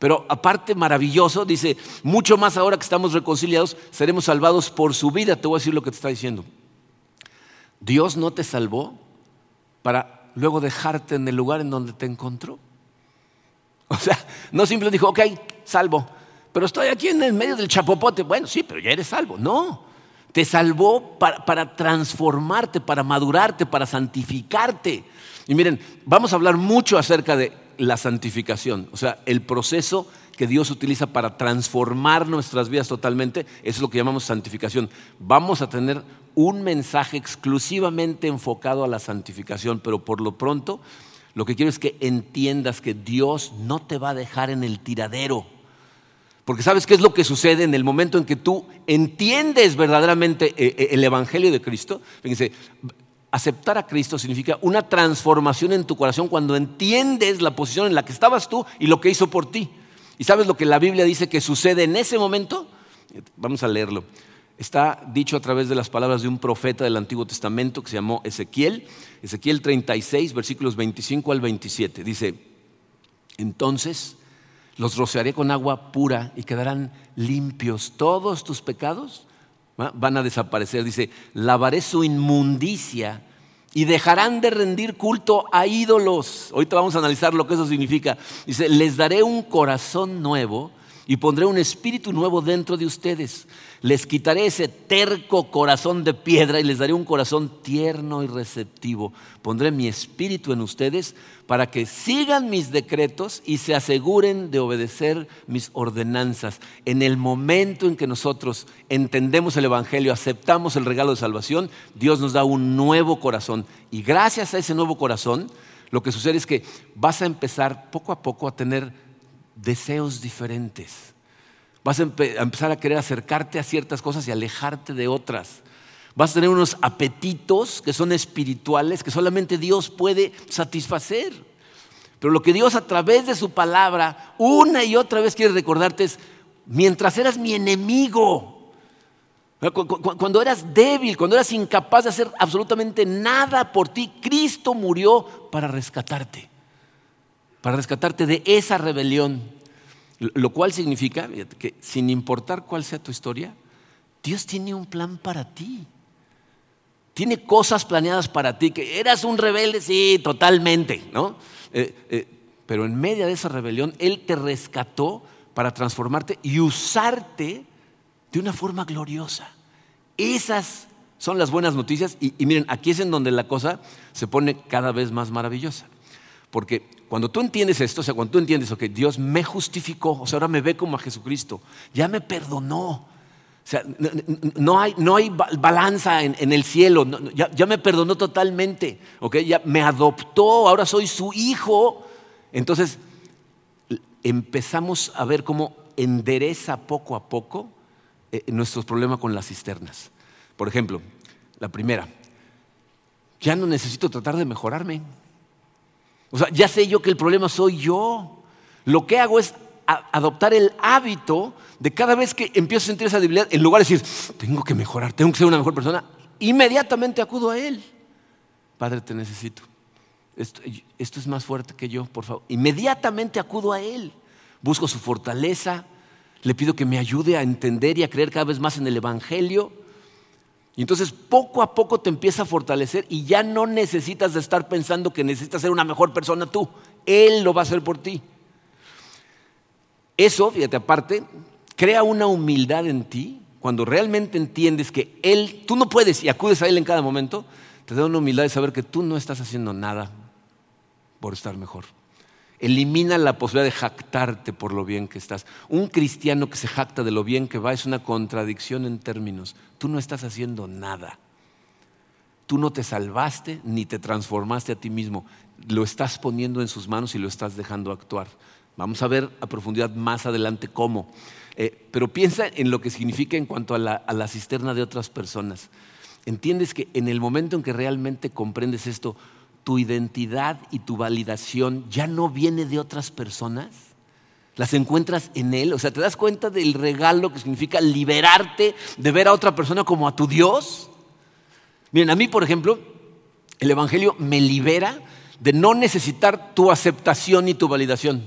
Pero aparte maravilloso, dice, mucho más ahora que estamos reconciliados, seremos salvados por su vida. Te voy a decir lo que te está diciendo. Dios no te salvó para luego dejarte en el lugar en donde te encontró. O sea, no simplemente dijo, ok, salvo, pero estoy aquí en el medio del chapopote. Bueno, sí, pero ya eres salvo. No, te salvó para, para transformarte, para madurarte, para santificarte. Y miren, vamos a hablar mucho acerca de la santificación, o sea, el proceso que Dios utiliza para transformar nuestras vidas totalmente, eso es lo que llamamos santificación. Vamos a tener un mensaje exclusivamente enfocado a la santificación, pero por lo pronto lo que quiero es que entiendas que Dios no te va a dejar en el tiradero. Porque sabes qué es lo que sucede en el momento en que tú entiendes verdaderamente eh, eh, el Evangelio de Cristo. Fíjense, aceptar a Cristo significa una transformación en tu corazón cuando entiendes la posición en la que estabas tú y lo que hizo por ti. ¿Y sabes lo que la Biblia dice que sucede en ese momento? Vamos a leerlo. Está dicho a través de las palabras de un profeta del Antiguo Testamento que se llamó Ezequiel, Ezequiel 36, versículos 25 al 27. Dice, entonces los rociaré con agua pura y quedarán limpios todos tus pecados van a desaparecer. Dice, lavaré su inmundicia y dejarán de rendir culto a ídolos. Ahorita vamos a analizar lo que eso significa. Dice, les daré un corazón nuevo y pondré un espíritu nuevo dentro de ustedes. Les quitaré ese terco corazón de piedra y les daré un corazón tierno y receptivo. Pondré mi espíritu en ustedes para que sigan mis decretos y se aseguren de obedecer mis ordenanzas. En el momento en que nosotros entendemos el Evangelio, aceptamos el regalo de salvación, Dios nos da un nuevo corazón. Y gracias a ese nuevo corazón, lo que sucede es que vas a empezar poco a poco a tener deseos diferentes. Vas a, empezar a querer acercarte a ciertas cosas y alejarte de otras. Vas a tener unos apetitos que son espirituales que solamente Dios puede satisfacer. Pero lo que Dios a través de su palabra una y otra vez quiere recordarte es, mientras eras mi enemigo, cuando eras débil, cuando eras incapaz de hacer absolutamente nada por ti, Cristo murió para rescatarte para rescatarte de esa rebelión. Lo cual significa que sin importar cuál sea tu historia, Dios tiene un plan para ti. Tiene cosas planeadas para ti, que eras un rebelde, sí, totalmente, ¿no? Eh, eh, pero en medio de esa rebelión, Él te rescató para transformarte y usarte de una forma gloriosa. Esas son las buenas noticias y, miren, aquí es en donde la cosa se pone cada vez más maravillosa. Porque cuando tú entiendes esto, o sea, cuando tú entiendes que Dios me justificó, o sea, ahora me ve como a Jesucristo, ya me perdonó. O sea, no, hay, no hay balanza en, el cielo, ya, me perdonó totalmente, ¿ok? Ya me adoptó, ahora soy su hijo. Entonces, empezamos a ver cómo endereza poco a poco eh, nuestros problemas con las cisternas. Por ejemplo, la primera, ya no necesito tratar de mejorarme. O sea, ya sé yo que el problema soy yo. Lo que hago es adoptar el hábito de cada vez que empiezo a sentir esa debilidad, en lugar de decir, tengo que mejorar, tengo que ser una mejor persona, inmediatamente acudo a Él. Padre, te necesito. Esto, esto, es más fuerte que yo, por favor. Inmediatamente acudo a Él. Busco su fortaleza, le pido que me ayude a entender y a creer cada vez más en el Evangelio. Y entonces poco a poco te empieza a fortalecer y ya no necesitas de estar pensando que necesitas ser una mejor persona tú. Él lo va a hacer por ti. Eso, fíjate aparte, crea una humildad en ti cuando realmente entiendes que Él, tú no puedes y acudes a Él en cada momento, te da una humildad de saber que tú no estás haciendo nada por estar mejor. Elimina la posibilidad de jactarte por lo bien que estás. Un cristiano que se jacta de lo bien que va es una contradicción en términos. Tú no estás haciendo nada. Tú no te salvaste ni te transformaste a ti mismo. Lo estás poniendo en sus manos y lo estás dejando actuar. Vamos a ver a profundidad más adelante cómo. Eh, pero piensa en lo que significa en cuanto a la cisterna de otras personas. Entiendes que en el momento en que realmente comprendes esto, tu identidad y tu validación ya no viene de otras personas? ¿Las encuentras en Él? O sea, ¿te das cuenta del regalo que significa liberarte de ver a otra persona como a tu Dios? Miren, a mí, por ejemplo, el Evangelio me libera de no necesitar tu aceptación y tu validación.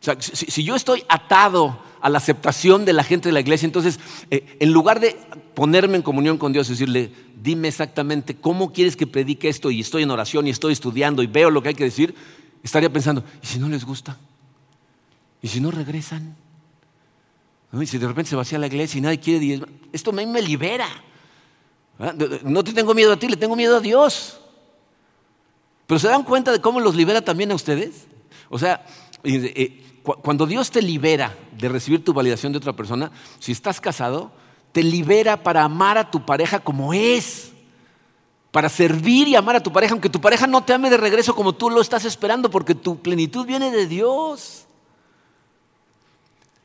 O sea, si, yo estoy atado a la aceptación de la gente de la iglesia, entonces, eh, en lugar de ponerme en comunión con Dios y decirle, dime exactamente cómo quieres que predique esto y estoy en oración y estoy estudiando y veo lo que hay que decir, estaría pensando, ¿y si no les gusta? ¿Y si no regresan? ¿Y si de repente se vacía la iglesia y nadie quiere Esto me, me libera. No te tengo miedo a ti, le tengo miedo a Dios. Pero ¿se dan cuenta de cómo los libera también a ustedes? O sea, eh, cuando Dios te libera de recibir tu validación de otra persona, si estás casado, te libera para amar a tu pareja como es, para servir y amar a tu pareja, aunque tu pareja no te ame de regreso como tú lo estás esperando, porque tu plenitud viene de Dios.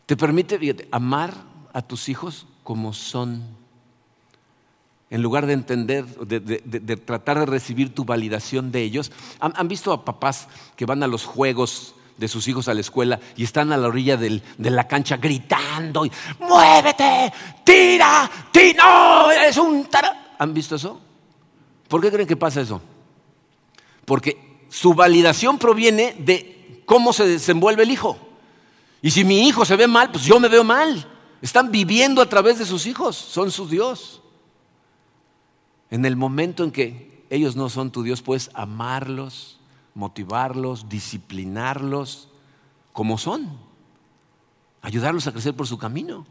Te permite amar a tus hijos como son, en lugar de entender, de, tratar de recibir tu validación de ellos. ¿Han visto a papás que van a los juegos? De sus hijos a la escuela y están a la orilla de la cancha gritando, y, muévete, tira, tira, no, eres un. ¿Han visto eso? ¿Por qué creen que pasa eso? Porque su validación proviene de cómo se desenvuelve el hijo. Y si mi hijo se ve mal, pues yo me veo mal. Están viviendo a través de sus hijos, son su Dios. En el momento en que ellos no son tu Dios, puedes amarlos, motivarlos, disciplinarlos como son, ayudarlos a crecer por su camino.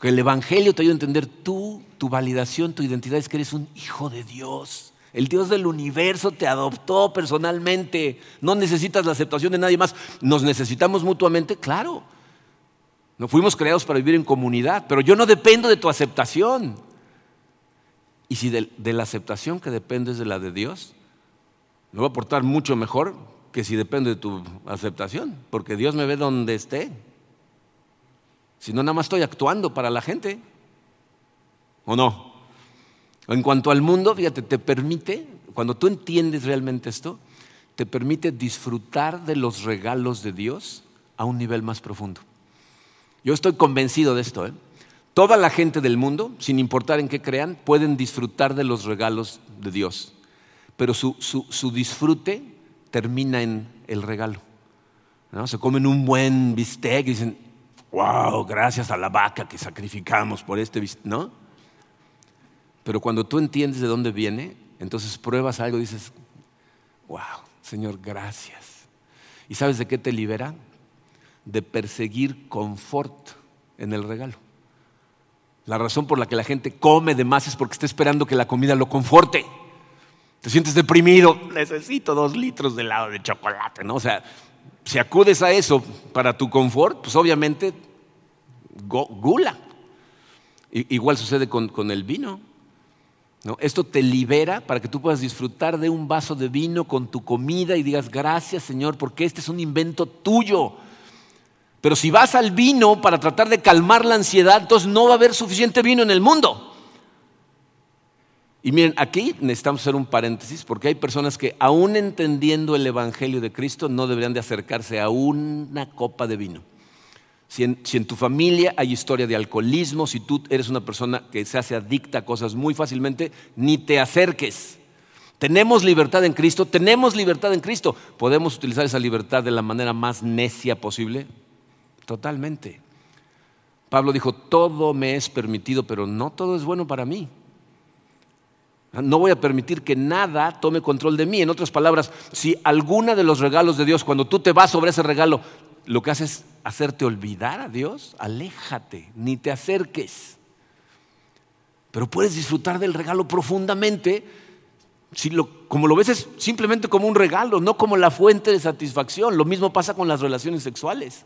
Que el Evangelio te ayuda a entender tú, tu validación, tu identidad es que eres un hijo de Dios. El Dios del universo te adoptó personalmente. No necesitas la aceptación de nadie más. Nos necesitamos mutuamente, claro. No fuimos creados para vivir en comunidad, pero yo no dependo de tu aceptación. Y si de, de la aceptación que dependes de la de Dios, me va a portar mucho mejor que si depende de tu aceptación, porque Dios me ve donde esté. Si no, nada más estoy actuando para la gente. ¿O no? En cuanto al mundo, fíjate, te permite, cuando tú entiendes realmente esto, te permite disfrutar de los regalos de Dios a un nivel más profundo. Yo estoy convencido de esto. ¿eh? Toda la gente del mundo, sin importar en qué crean, pueden disfrutar de los regalos de Dios pero su, disfrute termina en el regalo. Se comen un buen bistec y dicen, wow, gracias a la vaca que sacrificamos por este bistec, ¿no? Pero cuando tú entiendes de dónde viene, entonces pruebas algo y dices, wow, Señor, gracias. ¿Y sabes de qué te libera? de perseguir confort en el regalo. La razón por la que la gente come de más es porque está esperando que la comida lo conforte. Te sientes deprimido, necesito dos litros de helado de chocolate, ¿no? O sea, si acudes a eso para tu confort, pues obviamente gula. Igual sucede con, el vino. ¿no? Esto te libera para que tú puedas disfrutar de un vaso de vino con tu comida y digas gracias Señor porque este es un invento tuyo. Pero si vas al vino para tratar de calmar la ansiedad, entonces no va a haber suficiente vino en el mundo. Y miren, aquí necesitamos hacer un paréntesis porque hay personas que aún entendiendo el Evangelio de Cristo no deberían de acercarse a una copa de vino. Si en, si en, tu familia hay historia de alcoholismo, si tú eres una persona que se hace adicta a cosas muy fácilmente, ni te acerques. Tenemos libertad en Cristo, tenemos libertad en Cristo. ¿Podemos utilizar esa libertad de la manera más necia posible? Totalmente. Pablo dijo, todo me es permitido, pero no todo es bueno para mí. No voy a permitir que nada tome control de mí. En otras palabras, si alguna de los regalos de Dios, cuando tú te vas sobre ese regalo, lo que hace es hacerte olvidar a Dios, aléjate, ni te acerques. Pero puedes disfrutar del regalo profundamente, si como lo ves es simplemente como un regalo, no como la fuente de satisfacción. Lo mismo pasa con las relaciones sexuales.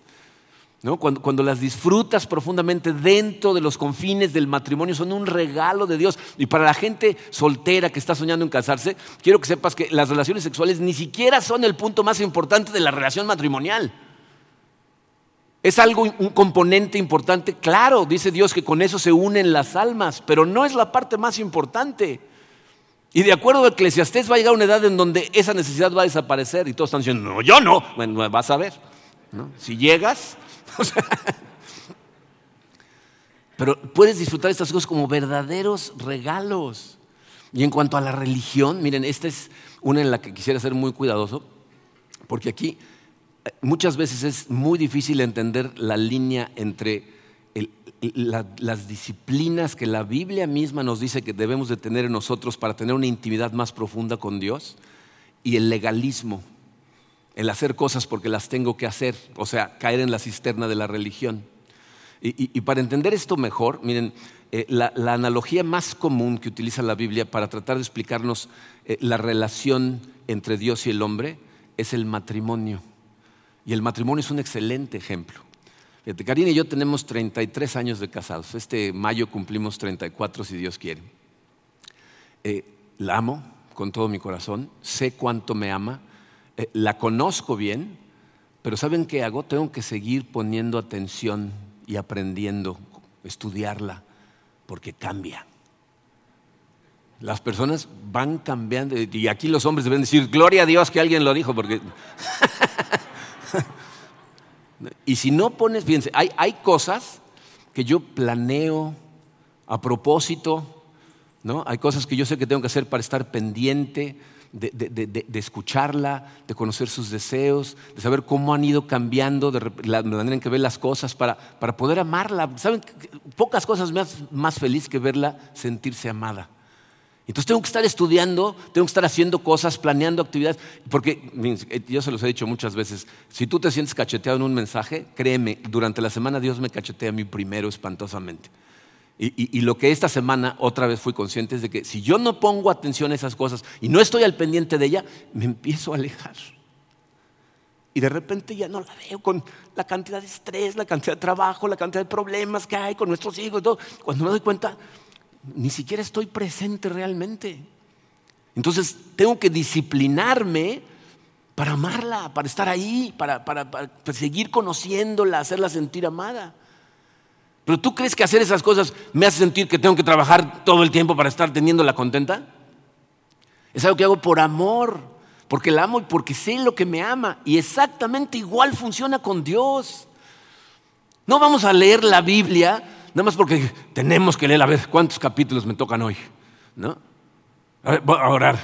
Cuando, las disfrutas profundamente dentro de los confines del matrimonio, son un regalo de Dios. Y para la gente soltera que está soñando en casarse, quiero que sepas que las relaciones sexuales ni siquiera son el punto más importante de la relación matrimonial. Es algo, un componente importante, claro, dice Dios que con eso se unen las almas, pero no es la parte más importante. Y de acuerdo a Eclesiastés va a llegar una edad en donde esa necesidad va a desaparecer y todos están diciendo, no, yo no, bueno, vas a ver. Si llegas, <laughs> Pero puedes disfrutar estas cosas como verdaderos regalos. Y en cuanto a la religión, miren, esta es una en la que quisiera ser muy cuidadoso, porque aquí eh, muchas veces es muy difícil entender la línea entre las disciplinas que la Biblia misma nos dice que debemos de tener en nosotros para tener una intimidad más profunda con Dios y el legalismo el hacer cosas porque las tengo que hacer, o sea, caer en la cisterna de la religión. Y, para entender esto mejor, miren, eh, la, analogía más común que utiliza la Biblia para tratar de explicarnos eh, la relación entre Dios y el hombre es el matrimonio. Y el matrimonio es un excelente ejemplo. Fíjate, Karina y yo tenemos 33 años de casados. Este mayo cumplimos 34 si Dios quiere. Eh, la amo con todo mi corazón, sé cuánto me ama eh, la conozco bien, pero ¿saben qué hago? Tengo que seguir poniendo atención y aprendiendo, estudiarla, porque cambia. Las personas van cambiando, y aquí los hombres deben decir, gloria a Dios que alguien lo dijo, porque... <laughs> y si no pones, fíjense, hay, hay cosas que yo planeo a propósito, ¿no? Hay cosas que yo sé que tengo que hacer para estar pendiente, de, escucharla, de conocer sus deseos, de saber cómo han ido cambiando de la manera en que ve las cosas para, poder amarla. ¿Saben? Pocas cosas me hacen más feliz que verla sentirse amada. Entonces tengo que estar estudiando, tengo que estar haciendo cosas, planeando actividades, porque eh, yo se los he dicho muchas veces, si tú te sientes cacheteado en un mensaje, créeme, durante la semana Dios me cachetea a mí primero espantosamente. Y, lo que esta semana otra vez fui consciente es de que si yo no pongo atención a esas cosas y no estoy al pendiente de ella, me empiezo a alejar. Y de repente ya no la veo con la cantidad de estrés, la cantidad de trabajo, la cantidad de problemas que hay con nuestros hijos todo. Cuando me doy cuenta, ni siquiera estoy presente realmente. Entonces tengo que disciplinarme para amarla, para estar ahí, para seguir conociéndola, hacerla sentir amada. Pero tú crees que hacer esas cosas me hace sentir que tengo que trabajar todo el tiempo para estar teniéndola contenta? Es algo que hago por amor, porque la amo y porque sé lo que me ama. Y exactamente igual funciona con Dios. No vamos a leer la Biblia nada más porque tenemos que leer a ver cuántos capítulos me tocan hoy. ¿No? A ver, voy a orar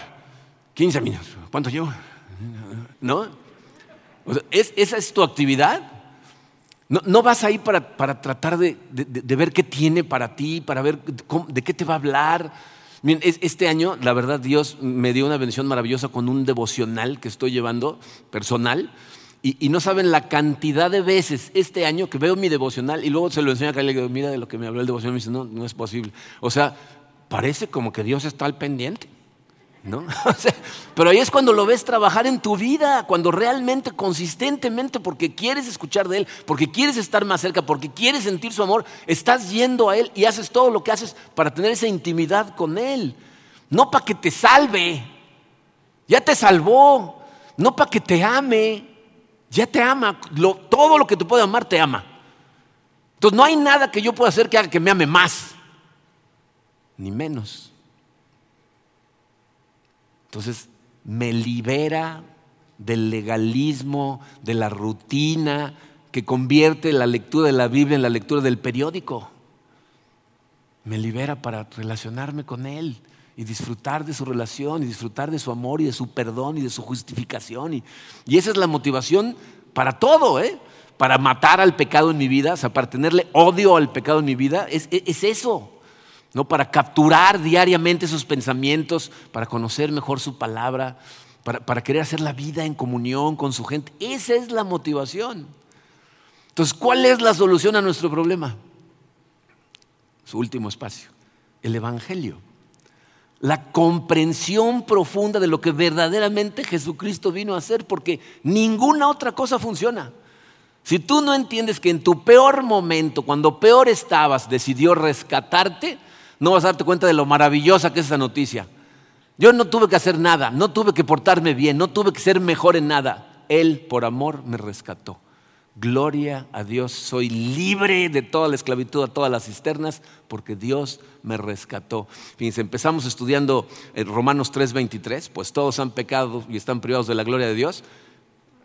15 minutos. ¿Cuánto llevo? ¿No? ¿Esa es tu actividad? No, vas ahí para, para tratar de, ver qué tiene para ti, para ver de qué te va a hablar. este año, la verdad, Dios me dio una bendición maravillosa con un devocional que estoy llevando personal. Y, no saben la cantidad de veces este año que veo mi devocional y luego se lo enseño a Kyle y digo, mira de lo que me habló el devocional. Y me dice, no, no es posible. O sea, parece como que Dios está al pendiente. ¿No? <laughs> pero ahí es cuando lo ves trabajar en tu vida, cuando realmente, consistentemente, porque quieres escuchar de Él, porque quieres estar más cerca, porque quieres sentir su amor, estás yendo a Él y haces todo lo que haces para tener esa intimidad con Él. No para que te salve, ya te salvó, no para que te ame, ya te ama. todo lo que te puede amar te ama. Entonces no hay nada que yo pueda hacer que haga que me ame más, ni menos. Entonces me libera del legalismo, de la rutina, que convierte la lectura de la Biblia en la lectura del periódico. Me libera para relacionarme con Él y disfrutar de su relación y disfrutar de su amor y de su perdón y de su justificación. Y, esa es la motivación para todo, ¿eh? para matar al pecado en mi vida, o sea, para tenerle odio al pecado en mi vida, es, eso. ¿No? Para capturar diariamente sus pensamientos, para conocer mejor su palabra, para, para querer hacer la vida en comunión con su gente. Esa es la motivación. Entonces, ¿cuál es la solución a nuestro problema? Su último espacio, el Evangelio la comprensión profunda de lo que verdaderamente Jesucristo vino a hacer, porque ninguna otra cosa funciona. Si tú no entiendes que en tu peor momento, cuando peor estabas, decidió rescatarte, no vas a darte cuenta de lo maravillosa que es esa noticia. Yo no tuve que hacer nada, no tuve que portarme bien, no tuve que ser mejor en nada. Él, por amor, me rescató. Gloria a Dios, soy libre de toda la esclavitud, a todas las cisternas, porque Dios me rescató. Fíjense, empezamos estudiando Romanos 3:23, pues todos han pecado y están privados de la gloria de Dios.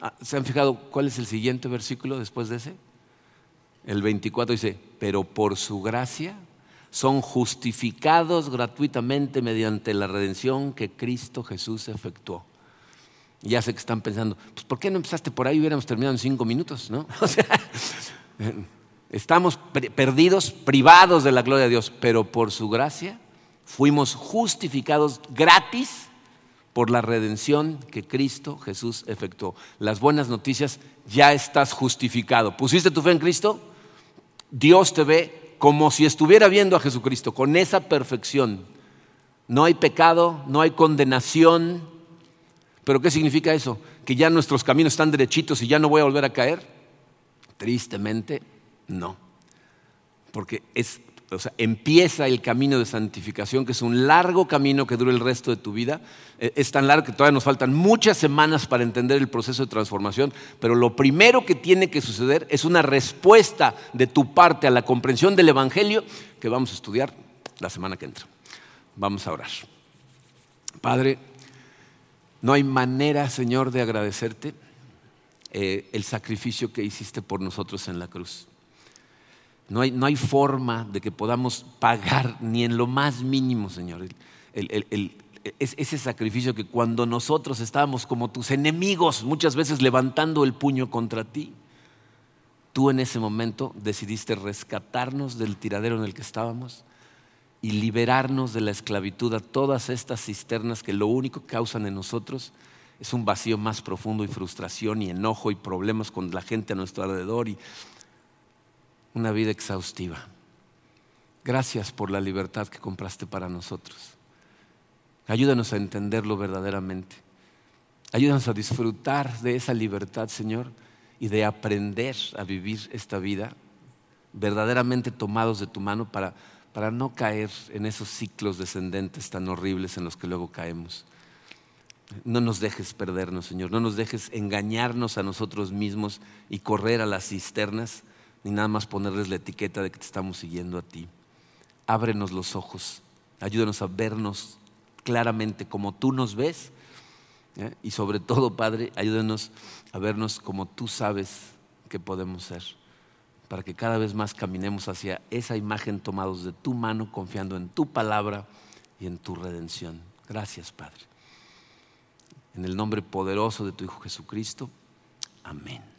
Ah, ¿Se han fijado cuál es el siguiente versículo después de ese? El 24 dice, pero por su gracia son justificados gratuitamente mediante la redención que Cristo Jesús efectuó. Ya sé que están pensando, pues ¿por qué no empezaste por ahí? Hubiéramos terminado en cinco minutos, ¿no? <laughs> Estamos perdidos, privados de la gloria de Dios, pero por su gracia fuimos justificados gratis por la redención que Cristo Jesús efectuó. Las buenas noticias, ya estás justificado. ¿Pusiste tu fe en Cristo? Dios te ve como si estuviera viendo a Jesucristo, con esa perfección. No hay pecado, no hay condenación, ¿Pero qué significa eso? ¿Que ya nuestros caminos están derechitos y ya no voy a volver a caer? Tristemente, no. Porque es, empieza el camino de santificación, que es un largo camino que dura el resto de tu vida. E, es tan largo que todavía nos faltan muchas semanas para entender el proceso de transformación, pero lo primero que tiene que suceder es una respuesta de tu parte a la comprensión del Evangelio que vamos a estudiar la semana que entra. Vamos a orar. Padre, no hay manera, Señor, de agradecerte eh, el sacrificio que hiciste por nosotros en la cruz. No hay, no hay, forma de que podamos pagar ni en lo más mínimo, Señor, ese sacrificio que cuando nosotros estábamos como tus enemigos, muchas veces levantando el puño contra ti, tú en ese momento decidiste rescatarnos del tiradero en el que estábamos y liberarnos de la esclavitud a todas estas cisternas que lo único que causan en nosotros es un vacío más profundo y frustración y enojo y problemas con la gente a nuestro alrededor y una vida exhaustiva. Gracias por la libertad que compraste para nosotros. Ayúdanos a entenderlo verdaderamente. Ayúdanos a disfrutar de esa libertad, Señor, y de aprender a vivir esta vida verdaderamente tomados de tu mano para para no caer en esos ciclos descendentes tan horribles en los que luego caemos. No nos dejes perdernos, Señor, no nos dejes engañarnos a nosotros mismos y correr a las cisternas, ni nada más ponerles la etiqueta de que te estamos siguiendo a ti. Ábrenos los ojos, ayúdanos a vernos claramente como tú nos ves ¿eh? y sobre todo, Padre, ayúdanos a vernos como tú sabes que podemos ser para que cada vez más caminemos hacia esa imagen tomados de tu mano, confiando en tu palabra y en tu redención. Gracias, Padre. En el nombre poderoso de tu Hijo Jesucristo. Amén.